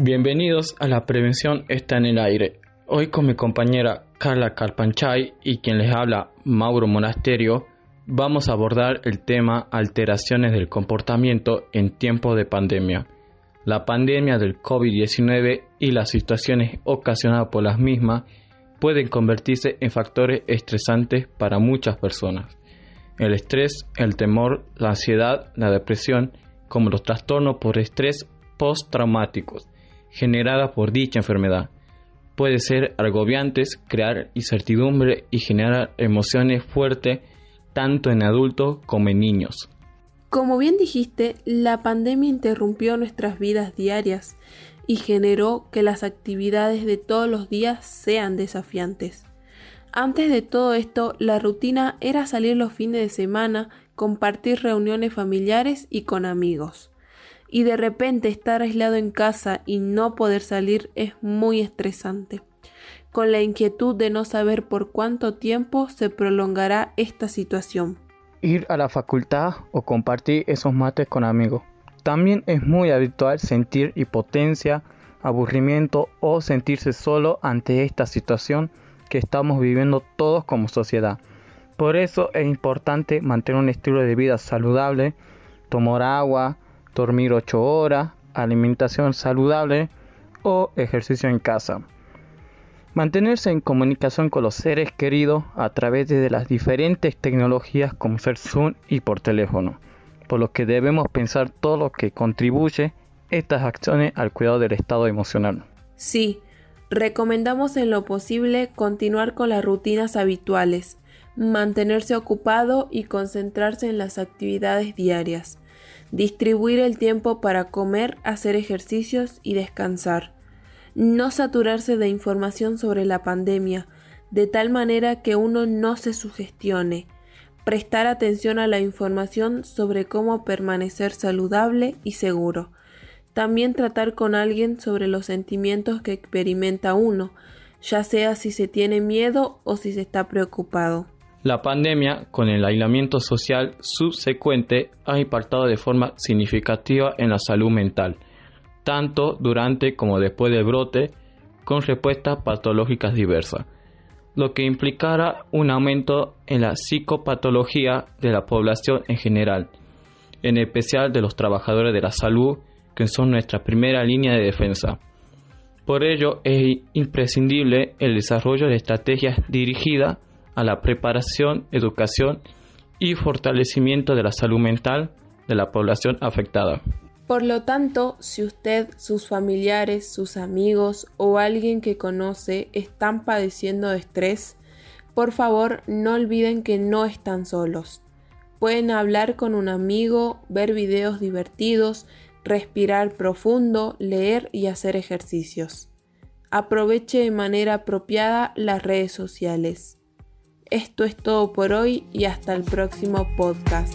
Bienvenidos a La Prevención está en el aire. Hoy con mi compañera Carla Carpanchay y quien les habla Mauro Monasterio, vamos a abordar el tema alteraciones del comportamiento en tiempos de pandemia. La pandemia del COVID-19 y las situaciones ocasionadas por las mismas pueden convertirse en factores estresantes para muchas personas. El estrés, el temor, la ansiedad, la depresión, como los trastornos por estrés postraumáticos generadas por dicha enfermedad. Puede ser agobiantes, crear incertidumbre y generar emociones fuertes tanto en adultos como en niños. Como bien dijiste, la pandemia interrumpió nuestras vidas diarias y generó que las actividades de todos los días sean desafiantes. Antes de todo esto, la rutina era salir los fines de semana, compartir reuniones familiares y con amigos. Y de repente estar aislado en casa y no poder salir es muy estresante, con la inquietud de no saber por cuánto tiempo se prolongará esta situación. Ir a la facultad o compartir esos mates con amigos. También es muy habitual sentir impotencia, aburrimiento o sentirse solo ante esta situación que estamos viviendo todos como sociedad. Por eso es importante mantener un estilo de vida saludable, tomar agua, dormir 8 horas, alimentación saludable o ejercicio en casa. Mantenerse en comunicación con los seres queridos a través de las diferentes tecnologías como ser Zoom y por teléfono, por lo que debemos pensar todo lo que contribuye estas acciones al cuidado del estado emocional. Sí, Recomendamos en lo posible continuar con las rutinas habituales, mantenerse ocupado y concentrarse en las actividades diarias, distribuir el tiempo para comer, hacer ejercicios y descansar, no saturarse de información sobre la pandemia, de tal manera que uno no se sugestione, prestar atención a la información sobre cómo permanecer saludable y seguro, también tratar con alguien sobre los sentimientos que experimenta uno, ya sea si se tiene miedo o si se está preocupado. La pandemia, con el aislamiento social subsecuente, ha impactado de forma significativa en la salud mental, tanto durante como después del brote, con respuestas patológicas diversas, lo que implicará un aumento en la psicopatología de la población en general, en especial de los trabajadores de la salud que son nuestra primera línea de defensa. Por ello es imprescindible el desarrollo de estrategias dirigidas a la preparación, educación y fortalecimiento de la salud mental de la población afectada. Por lo tanto, si usted, sus familiares, sus amigos o alguien que conoce están padeciendo de estrés, por favor no olviden que no están solos. Pueden hablar con un amigo, ver videos divertidos, respirar profundo, leer y hacer ejercicios. Aproveche de manera apropiada las redes sociales. Esto es todo por hoy y hasta el próximo podcast.